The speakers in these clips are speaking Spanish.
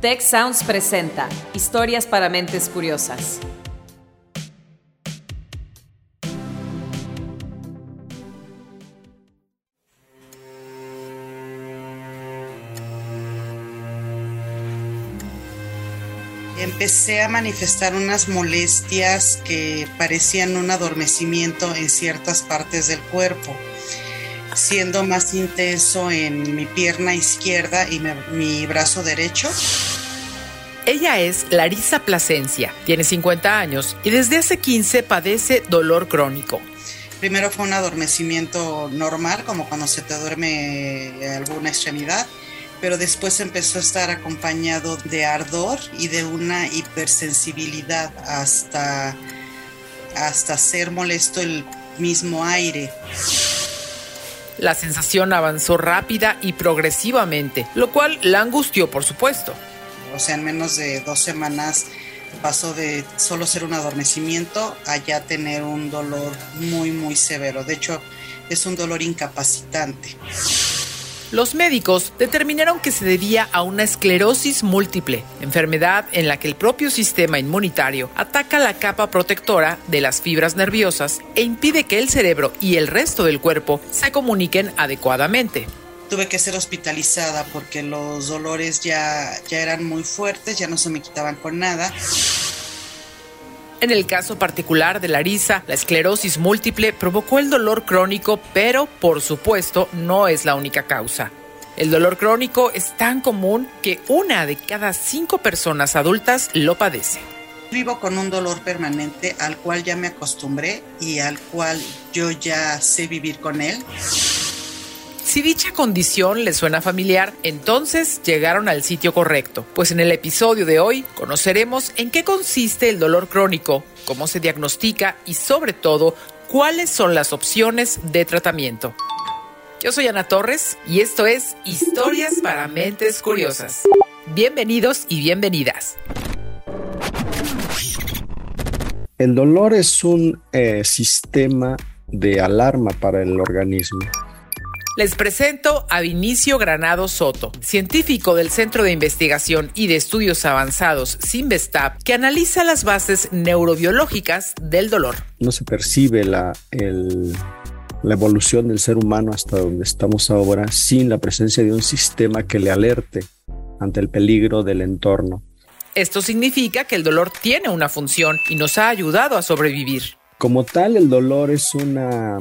Tech Sounds presenta Historias para mentes curiosas. empecé a manifestar unas molestias que parecían un adormecimiento en ciertas partes del cuerpo, siendo más intenso en mi pierna izquierda y mi, brazo derecho. Ella es Larisa Plasencia, tiene 50 años y desde hace 15 padece dolor crónico. Primero fue un adormecimiento normal, como cuando se te duerme alguna extremidad pero después empezó a estar acompañado de ardor y de una hipersensibilidad hasta, hasta ser molesto el mismo aire. La sensación avanzó rápida y progresivamente, lo cual la angustió, por supuesto. O sea, en menos de dos semanas pasó de solo ser un adormecimiento a ya tener un dolor muy, muy severo. De hecho, es un dolor incapacitante. Los médicos determinaron que se debía a una esclerosis múltiple, enfermedad en la que el propio sistema inmunitario ataca la capa protectora de las fibras nerviosas e impide que el cerebro y el resto del cuerpo se comuniquen adecuadamente. Tuve que ser hospitalizada porque los dolores ya, ya eran muy fuertes, ya no se me quitaban con nada. En el caso particular de Larisa, la esclerosis múltiple provocó el dolor crónico, pero por supuesto no es la única causa. El dolor crónico es tan común que una de cada cinco personas adultas lo padece. Vivo con un dolor permanente al cual ya me acostumbré y al cual yo ya sé vivir con él. Si dicha condición les suena familiar, entonces llegaron al sitio correcto, pues en el episodio de hoy conoceremos en qué consiste el dolor crónico, cómo se diagnostica y sobre todo cuáles son las opciones de tratamiento. Yo soy Ana Torres y esto es Historias para Mentes Curiosas. Bienvenidos y bienvenidas. El dolor es un eh, sistema de alarma para el organismo les presento a Vinicio Granado Soto, científico del Centro de Investigación y de Estudios Avanzados Sinvestap, que analiza las bases neurobiológicas del dolor. No se percibe la, la evolución del ser humano hasta donde estamos ahora sin la presencia de un sistema que le alerte ante el peligro del entorno. Esto significa que el dolor tiene una función y nos ha ayudado a sobrevivir. Como tal, el dolor es una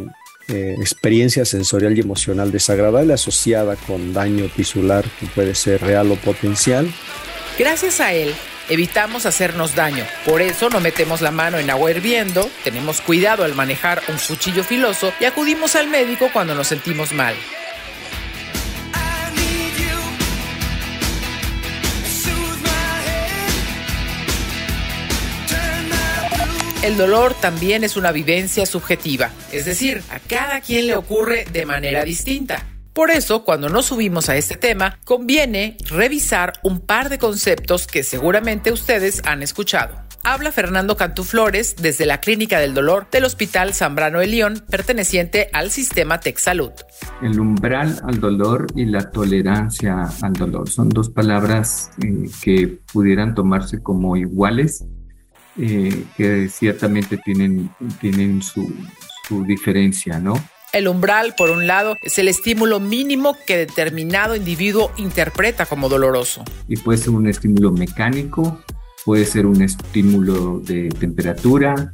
eh, experiencia sensorial y emocional desagradable asociada con daño tisular que puede ser real o potencial. Gracias a él, evitamos hacernos daño. Por eso no metemos la mano en agua hirviendo, tenemos cuidado al manejar un cuchillo filoso y acudimos al médico cuando nos sentimos mal. El dolor también es una vivencia subjetiva, es decir, a cada quien le ocurre de manera distinta. Por eso, cuando nos subimos a este tema, conviene revisar un par de conceptos que seguramente ustedes han escuchado. Habla Fernando Cantuflores desde la Clínica del Dolor del Hospital Zambrano de León, perteneciente al sistema Salud. El umbral al dolor y la tolerancia al dolor son dos palabras eh, que pudieran tomarse como iguales, eh, que ciertamente tienen, tienen su, su diferencia, ¿no? El umbral, por un lado, es el estímulo mínimo que determinado individuo interpreta como doloroso. Y puede ser un estímulo mecánico, puede ser un estímulo de temperatura,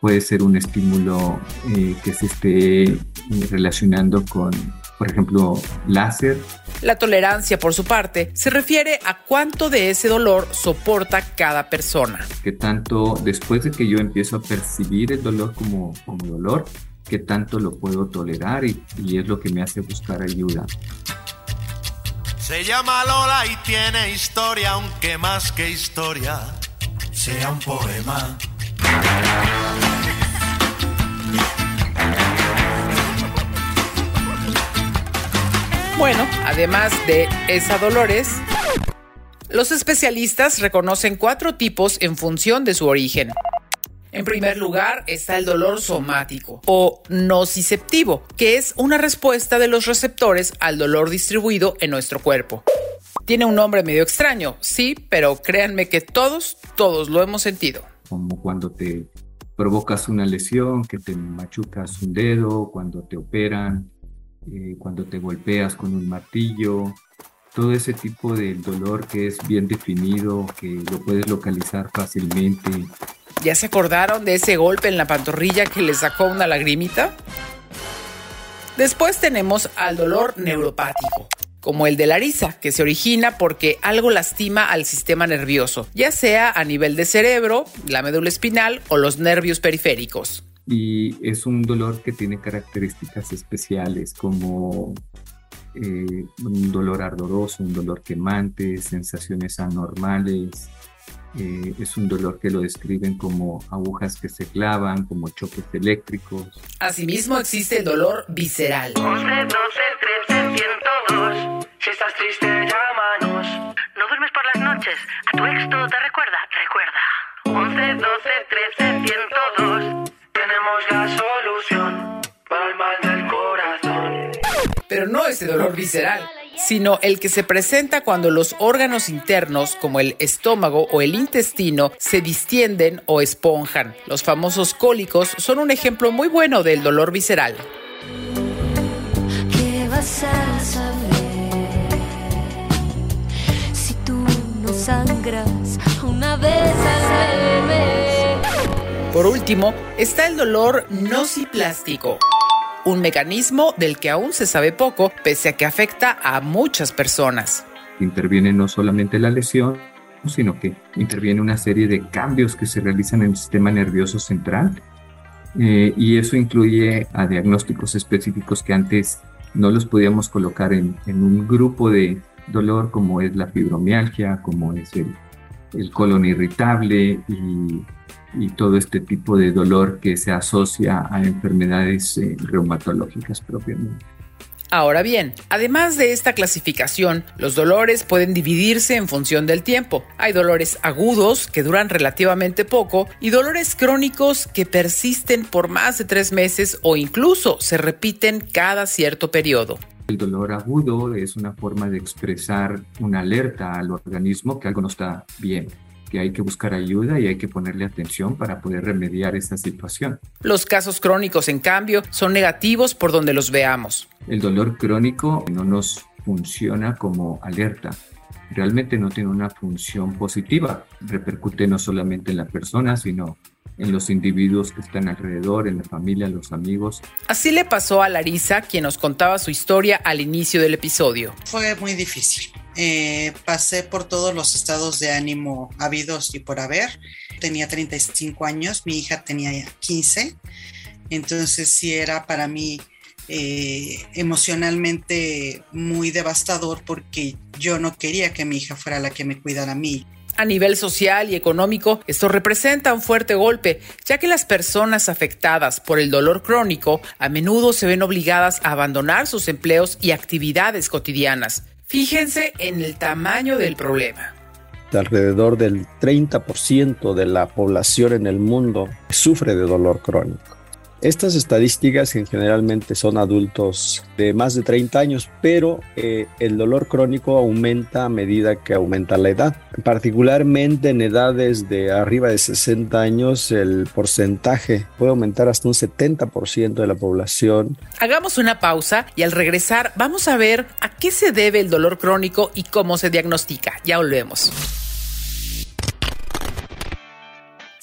puede ser un estímulo eh, que se esté relacionando con por ejemplo, láser. La tolerancia, por su parte, se refiere a cuánto de ese dolor soporta cada persona. Que tanto después de que yo empiezo a percibir el dolor como, como dolor, que tanto lo puedo tolerar y, y es lo que me hace buscar ayuda. Se llama Lola y tiene historia, aunque más que historia sea un poema. Bueno, además de esa Dolores, los especialistas reconocen cuatro tipos en función de su origen. En primer lugar está el dolor somático o nociceptivo, que es una respuesta de los receptores al dolor distribuido en nuestro cuerpo. Tiene un nombre medio extraño, sí, pero créanme que todos, todos lo hemos sentido. Como cuando te provocas una lesión, que te machucas un dedo, cuando te operan, eh, cuando te golpeas con un martillo, todo ese tipo de dolor que es bien definido, que lo puedes localizar fácilmente. ¿Ya se acordaron de ese golpe en la pantorrilla que le sacó una lagrimita? Después tenemos al dolor neuropático, como el de la risa, que se origina porque algo lastima al sistema nervioso, ya sea a nivel de cerebro, la médula espinal o los nervios periféricos. Y es un dolor que tiene características especiales como eh, un dolor ardoroso, un dolor quemante, sensaciones anormales. Eh, es un dolor que lo describen como agujas que se clavan, como choques eléctricos. Asimismo existe el dolor visceral. 11, 12, 13, 102. Si estás triste, llámanos. ¿No duermes por las noches? ¿A tu ex todo te recuerda? Recuerda. 11, 12, 13, 102. La solución para el mal del corazón. Pero no ese dolor visceral, sino el que se presenta cuando los órganos internos, como el estómago o el intestino, se distienden o esponjan. Los famosos cólicos son un ejemplo muy bueno del dolor visceral. ¿Qué vas a saber si tú no sangras una vez? Por último, está el dolor nociplástico, un mecanismo del que aún se sabe poco, pese a que afecta a muchas personas. Interviene no solamente la lesión, sino que interviene una serie de cambios que se realizan en el sistema nervioso central. Eh, y eso incluye a diagnósticos específicos que antes no los podíamos colocar en, un grupo de dolor como es la fibromialgia, como es el, el colon irritable y, y, todo este tipo de dolor que se asocia a enfermedades eh, reumatológicas propiamente. Ahora bien, además de esta clasificación, los dolores pueden dividirse en función del tiempo. Hay dolores agudos que duran relativamente poco y dolores crónicos que persisten por más de tres meses o incluso se repiten cada cierto periodo. El dolor agudo es una forma de expresar una alerta al organismo que algo no está bien que hay que buscar ayuda y hay que ponerle atención para poder remediar esta situación. Los casos crónicos, en cambio, son negativos por donde los veamos. El dolor crónico no nos funciona como alerta. Realmente no tiene una función positiva. Repercute no solamente en la persona, sino en los individuos que están alrededor, en la familia, los amigos. Así le pasó a Larisa, quien nos contaba su historia al inicio del episodio. Fue muy difícil. Eh, pasé por todos los estados de ánimo habidos y por haber. Tenía 35 años, mi hija tenía 15, entonces sí era para mí eh, emocionalmente muy devastador porque yo no quería que mi hija fuera la que me cuidara a mí. A nivel social y económico, esto representa un fuerte golpe, ya que las personas afectadas por el dolor crónico a menudo se ven obligadas a abandonar sus empleos y actividades cotidianas. Fíjense en el tamaño del problema. Alrededor del 30% de la población en el mundo sufre de dolor crónico. Estas estadísticas que generalmente son adultos de más de 30 años, pero eh, el dolor crónico aumenta a medida que aumenta la edad. Particularmente en edades de arriba de 60 años, el porcentaje puede aumentar hasta un 70% de la población. Hagamos una pausa y al regresar vamos a ver a qué se debe el dolor crónico y cómo se diagnostica. Ya volvemos.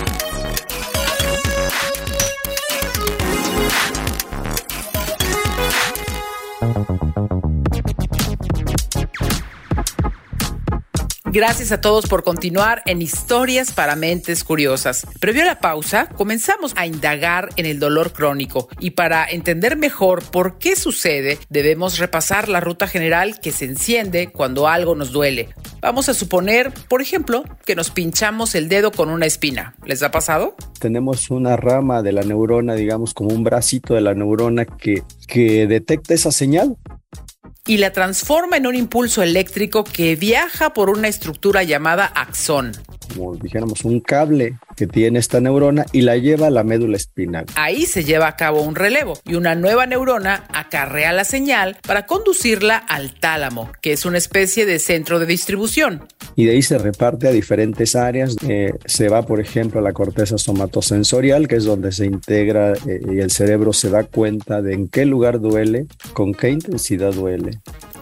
Thank you. Gracias a todos por continuar en Historias para Mentes Curiosas. Previo a la pausa, comenzamos a indagar en el dolor crónico y para entender mejor por qué sucede, debemos repasar la ruta general que se enciende cuando algo nos duele. Vamos a suponer, por ejemplo, que nos pinchamos el dedo con una espina. ¿Les ha pasado? Tenemos una rama de la neurona, digamos como un bracito de la neurona que, que detecta esa señal y la transforma en un impulso eléctrico que viaja por una estructura llamada axón. Como dijéramos, un cable que tiene esta neurona y la lleva a la médula espinal. Ahí se lleva a cabo un relevo y una nueva neurona acarrea la señal para conducirla al tálamo, que es una especie de centro de distribución. Y de ahí se reparte a diferentes áreas. Eh, se va, por ejemplo, a la corteza somatosensorial, que es donde se integra eh, y el cerebro se da cuenta de en qué lugar duele, con qué intensidad duele.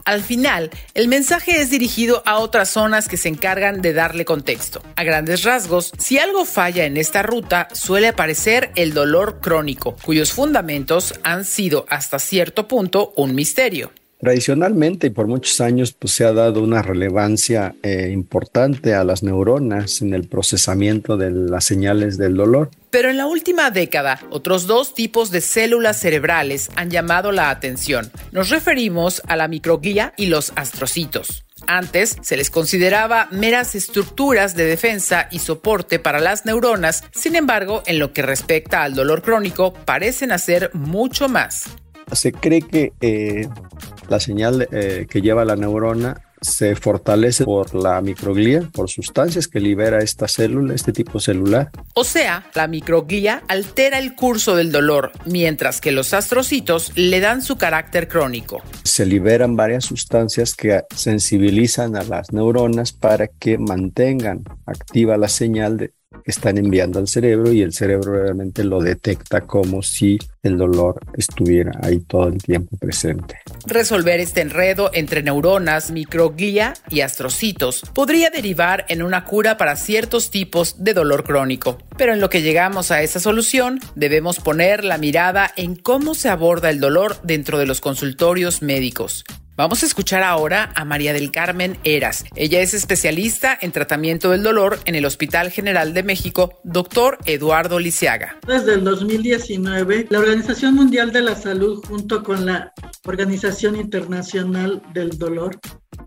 Al final, el mensaje es dirigido a otras zonas que se encargan de darle contexto. A grandes rasgos, si algo falla en esta ruta, suele aparecer el dolor crónico, cuyos fundamentos han sido hasta cierto punto un misterio. Tradicionalmente y por muchos años pues, se ha dado una relevancia eh, importante a las neuronas en el procesamiento de las señales del dolor. Pero en la última década, otros dos tipos de células cerebrales han llamado la atención. Nos referimos a la microglía y los astrocitos. Antes se les consideraba meras estructuras de defensa y soporte para las neuronas, sin embargo, en lo que respecta al dolor crónico, parecen hacer mucho más. Se cree que eh, la señal eh, que lleva la neurona se fortalece por la microglía, por sustancias que libera esta célula, este tipo celular. O sea, la microglía altera el curso del dolor, mientras que los astrocitos le dan su carácter crónico. Se liberan varias sustancias que sensibilizan a las neuronas para que mantengan activa la señal de, están enviando al cerebro y el cerebro realmente lo detecta como si el dolor estuviera ahí todo el tiempo presente. Resolver este enredo entre neuronas, microglía y astrocitos podría derivar en una cura para ciertos tipos de dolor crónico. Pero en lo que llegamos a esa solución, debemos poner la mirada en cómo se aborda el dolor dentro de los consultorios médicos. Vamos a escuchar ahora a María del Carmen Eras. Ella es especialista en tratamiento del dolor en el Hospital General de México, doctor Eduardo Lisiaga. Desde el 2019, la Organización Mundial de la Salud junto con la Organización Internacional del Dolor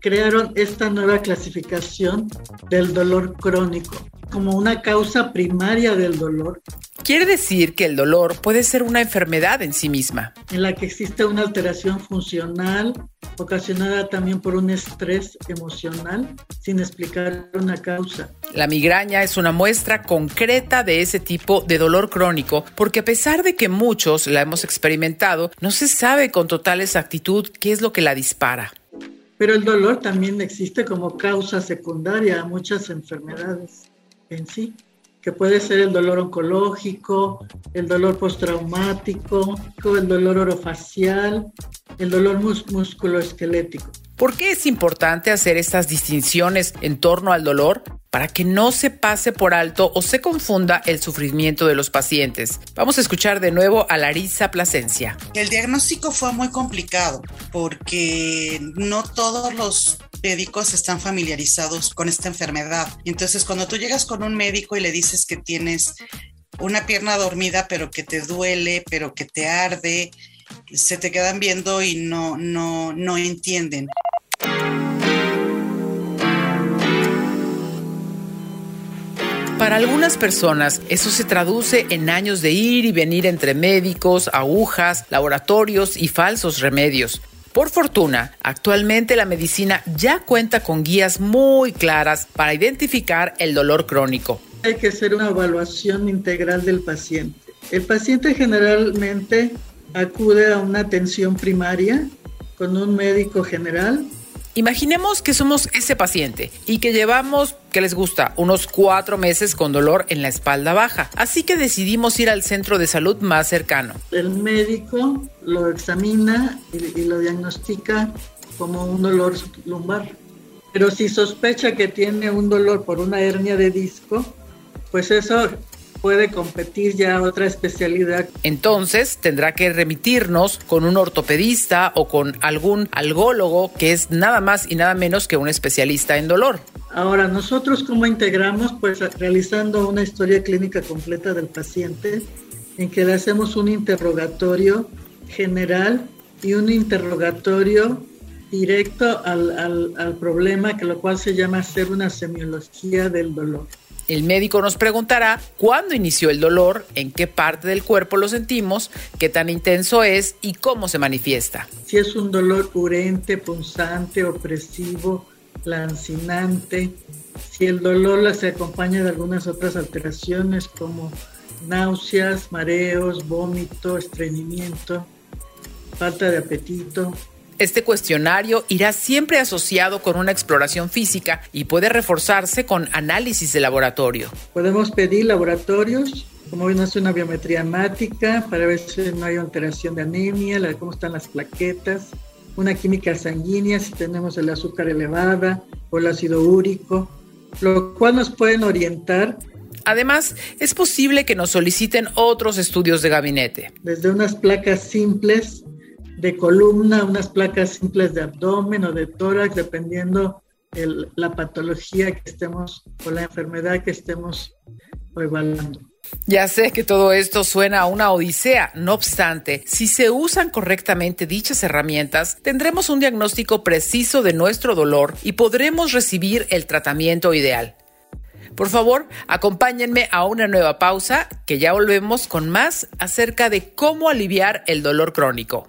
crearon esta nueva clasificación del dolor crónico como una causa primaria del dolor. Quiere decir que el dolor puede ser una enfermedad en sí misma. En la que existe una alteración funcional ocasionada también por un estrés emocional sin explicar una causa. La migraña es una muestra concreta de ese tipo de dolor crónico porque a pesar de que muchos la hemos experimentado, no se sabe con total exactitud qué es lo que la dispara. Pero el dolor también existe como causa secundaria a muchas enfermedades en sí, que puede ser el dolor oncológico, el dolor postraumático, el dolor orofacial, el dolor musculoesquelético. ¿Por qué es importante hacer estas distinciones en torno al dolor? Para que no se pase por alto o se confunda el sufrimiento de los pacientes. Vamos a escuchar de nuevo a Larisa Plasencia. El diagnóstico fue muy complicado porque no todos los médicos están familiarizados con esta enfermedad. Entonces, cuando tú llegas con un médico y le dices que tienes una pierna dormida, pero que te duele, pero que te arde, se te quedan viendo y no, no, no entienden. Para algunas personas eso se traduce en años de ir y venir entre médicos, agujas, laboratorios y falsos remedios. Por fortuna, actualmente la medicina ya cuenta con guías muy claras para identificar el dolor crónico. Hay que hacer una evaluación integral del paciente. El paciente generalmente acude a una atención primaria con un médico general Imaginemos que somos ese paciente y que llevamos, que les gusta, unos cuatro meses con dolor en la espalda baja. Así que decidimos ir al centro de salud más cercano. El médico lo examina y, y lo diagnostica como un dolor lumbar. Pero si sospecha que tiene un dolor por una hernia de disco, pues eso puede competir ya otra especialidad. Entonces tendrá que remitirnos con un ortopedista o con algún algólogo que es nada más y nada menos que un especialista en dolor. Ahora, nosotros cómo integramos, pues realizando una historia clínica completa del paciente, en que le hacemos un interrogatorio general y un interrogatorio directo al, al, al problema, que lo cual se llama hacer una semiología del dolor. El médico nos preguntará cuándo inició el dolor, en qué parte del cuerpo lo sentimos, qué tan intenso es y cómo se manifiesta. Si es un dolor urente, punzante, opresivo, lancinante, si el dolor se acompaña de algunas otras alteraciones como náuseas, mareos, vómito, estreñimiento, falta de apetito, este cuestionario irá siempre asociado con una exploración física y puede reforzarse con análisis de laboratorio. Podemos pedir laboratorios, como ven, hace una biometría hemática para ver si no hay alteración de anemia, cómo están las plaquetas, una química sanguínea, si tenemos el azúcar elevada o el ácido úrico, lo cual nos pueden orientar Además, es posible que nos soliciten otros estudios de gabinete. Desde unas placas simples de columna, unas placas simples de abdomen o de tórax, dependiendo el, la patología que estemos o la enfermedad que estemos evaluando. Ya sé que todo esto suena a una odisea, no obstante, si se usan correctamente dichas herramientas, tendremos un diagnóstico preciso de nuestro dolor y podremos recibir el tratamiento ideal. Por favor, acompáñenme a una nueva pausa, que ya volvemos con más acerca de cómo aliviar el dolor crónico.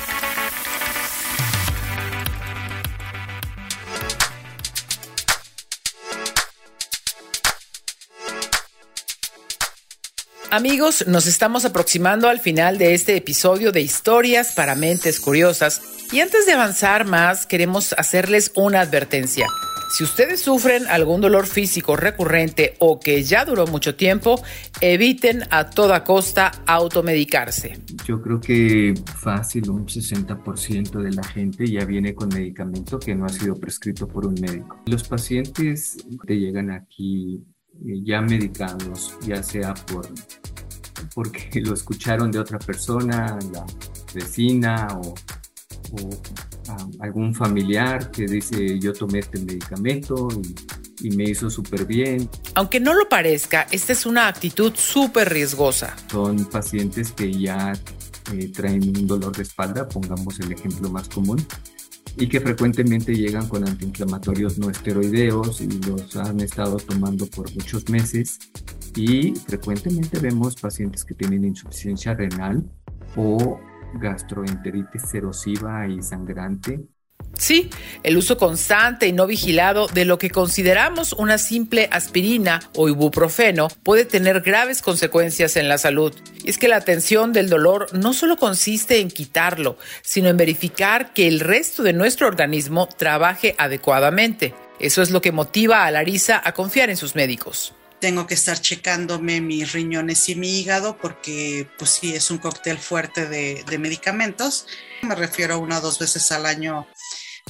Amigos, nos estamos aproximando al final de este episodio de Historias para Mentes Curiosas y antes de avanzar más queremos hacerles una advertencia. Si ustedes sufren algún dolor físico recurrente o que ya duró mucho tiempo, eviten a toda costa automedicarse. Yo creo que fácil un 60% de la gente ya viene con medicamento que no ha sido prescrito por un médico. Los pacientes que llegan aquí ya medicados, ya sea por porque lo escucharon de otra persona, la vecina o, algún familiar que dice yo tomé este medicamento y, me hizo súper bien. Aunque no lo parezca, esta es una actitud súper riesgosa. Son pacientes que ya eh, traen un dolor de espalda, pongamos el ejemplo más común, y que frecuentemente llegan con antiinflamatorios no esteroideos y los han estado tomando por muchos meses. Y frecuentemente vemos pacientes que tienen insuficiencia renal o gastroenteritis erosiva y sangrante Sí, el uso constante y no vigilado de lo que consideramos una simple aspirina o ibuprofeno puede tener graves consecuencias en la salud. Y es que la atención del dolor no solo consiste en quitarlo, sino en verificar que el resto de nuestro organismo trabaje adecuadamente. Eso es lo que motiva a Larisa a confiar en sus médicos tengo que estar checándome mis riñones y mi hígado porque pues sí es un cóctel fuerte de, de medicamentos. Me refiero una o dos veces al año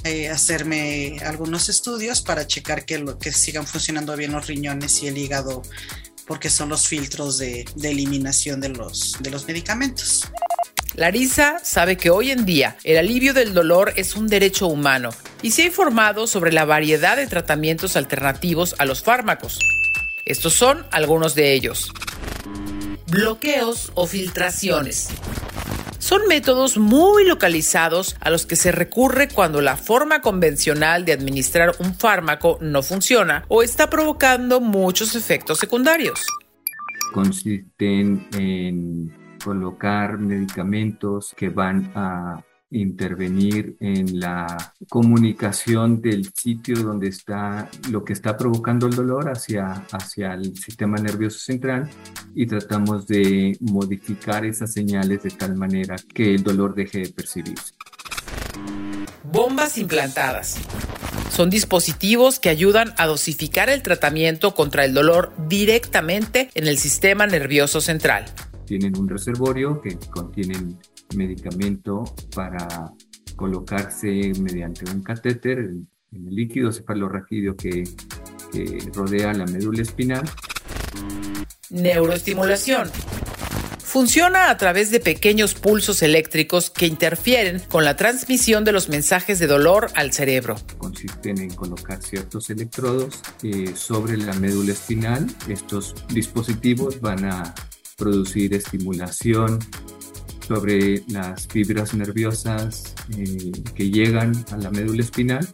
eh, hacerme algunos estudios para checar que, lo, que sigan funcionando bien los riñones y el hígado, porque son los filtros de, de eliminación de los, de los medicamentos. Larisa sabe que hoy en día el alivio del dolor es un derecho humano y se ha informado sobre la variedad de tratamientos alternativos a los fármacos. Estos son algunos de ellos. Bloqueos o filtraciones. Son métodos muy localizados a los que se recurre cuando la forma convencional de administrar un fármaco no funciona o está provocando muchos efectos secundarios. Consisten en colocar medicamentos que van a intervenir en la comunicación del sitio donde está lo que está provocando el dolor hacia, hacia el sistema nervioso central y tratamos de modificar esas señales de tal manera que el dolor deje de percibirse. Bombas implantadas. Son dispositivos que ayudan a dosificar el tratamiento contra el dolor directamente en el sistema nervioso central. Tienen un reservorio que contiene medicamento para colocarse mediante un catéter en el líquido cefalorraquídeo que, que rodea la médula espinal. Neuroestimulación. Funciona a través de pequeños pulsos eléctricos que interfieren con la transmisión de los mensajes de dolor al cerebro. Consisten en colocar ciertos electrodos eh, sobre la médula espinal. Estos dispositivos van a producir estimulación sobre las fibras nerviosas eh, que llegan a la médula espinal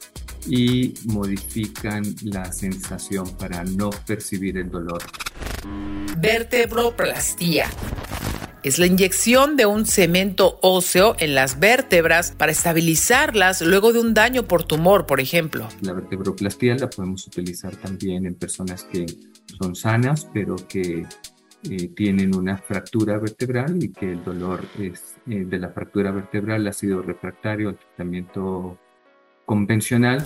y modifican la sensación para no percibir el dolor. Vertebroplastía. Es la inyección de un cemento óseo en las vértebras para estabilizarlas luego de un daño por tumor, por ejemplo. La vertebroplastía la podemos utilizar también en personas que son sanas, pero que eh, tienen una fractura vertebral y que el dolor es, eh, de la fractura vertebral ha sido refractario al tratamiento convencional.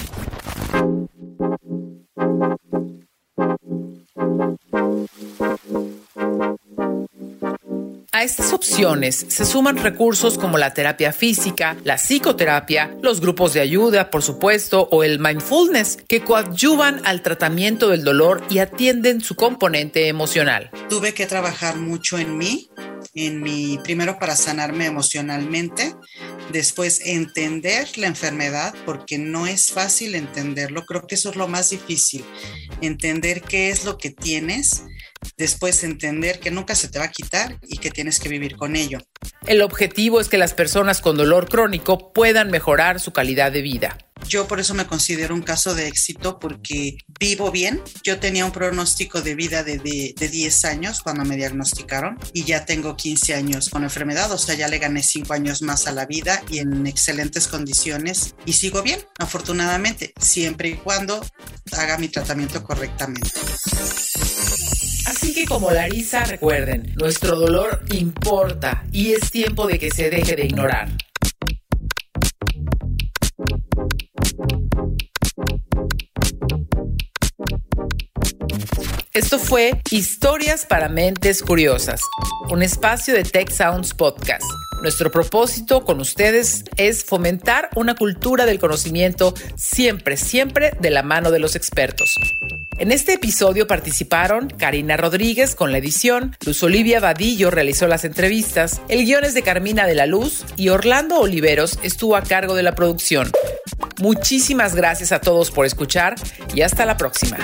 A estas opciones se suman recursos como la terapia física, la psicoterapia, los grupos de ayuda, por supuesto, o el mindfulness, que coadyuvan al tratamiento del dolor y atienden su componente emocional. Tuve que trabajar mucho en mí, en mi primero para sanarme emocionalmente, después entender la enfermedad porque no es fácil entenderlo, creo que eso es lo más difícil, entender qué es lo que tienes después entender que nunca se te va a quitar y que tienes que vivir con ello. El objetivo es que las personas con dolor crónico puedan mejorar su calidad de vida. Yo por eso me considero un caso de éxito porque vivo bien. Yo tenía un pronóstico de vida de, de, 10 años cuando me diagnosticaron y ya tengo 15 años con enfermedad, o sea, ya le gané 5 años más a la vida y en excelentes condiciones y sigo bien, afortunadamente, siempre y cuando haga mi tratamiento correctamente. Así que como Larisa, recuerden, nuestro dolor importa y es tiempo de que se deje de ignorar. Esto fue Historias para Mentes Curiosas, un espacio de Tech Sounds Podcast. Nuestro propósito con ustedes es fomentar una cultura del conocimiento siempre, siempre de la mano de los expertos. En este episodio participaron Karina Rodríguez con la edición, Luz Olivia Vadillo realizó las entrevistas, el guion es de Carmina de la Luz y Orlando Oliveros estuvo a cargo de la producción. Muchísimas gracias a todos por escuchar y hasta la próxima.